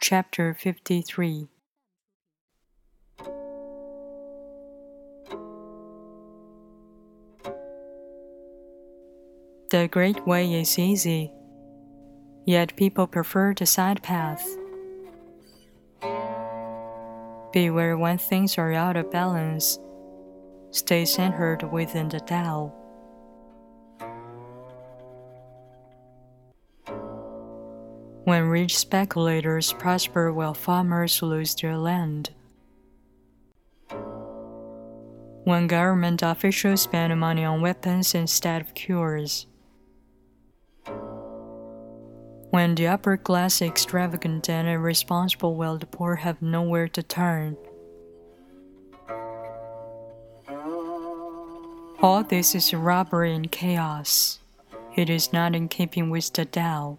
Chapter 53 The great way is easy, yet people prefer the side path. Beware when things are out of balance. Stay centered within the Tao. When rich speculators prosper while farmers lose their land. When government officials spend money on weapons instead of cures. When the upper class extravagant and irresponsible while the poor have nowhere to turn. All this is robbery and chaos. It is not in keeping with the Tao.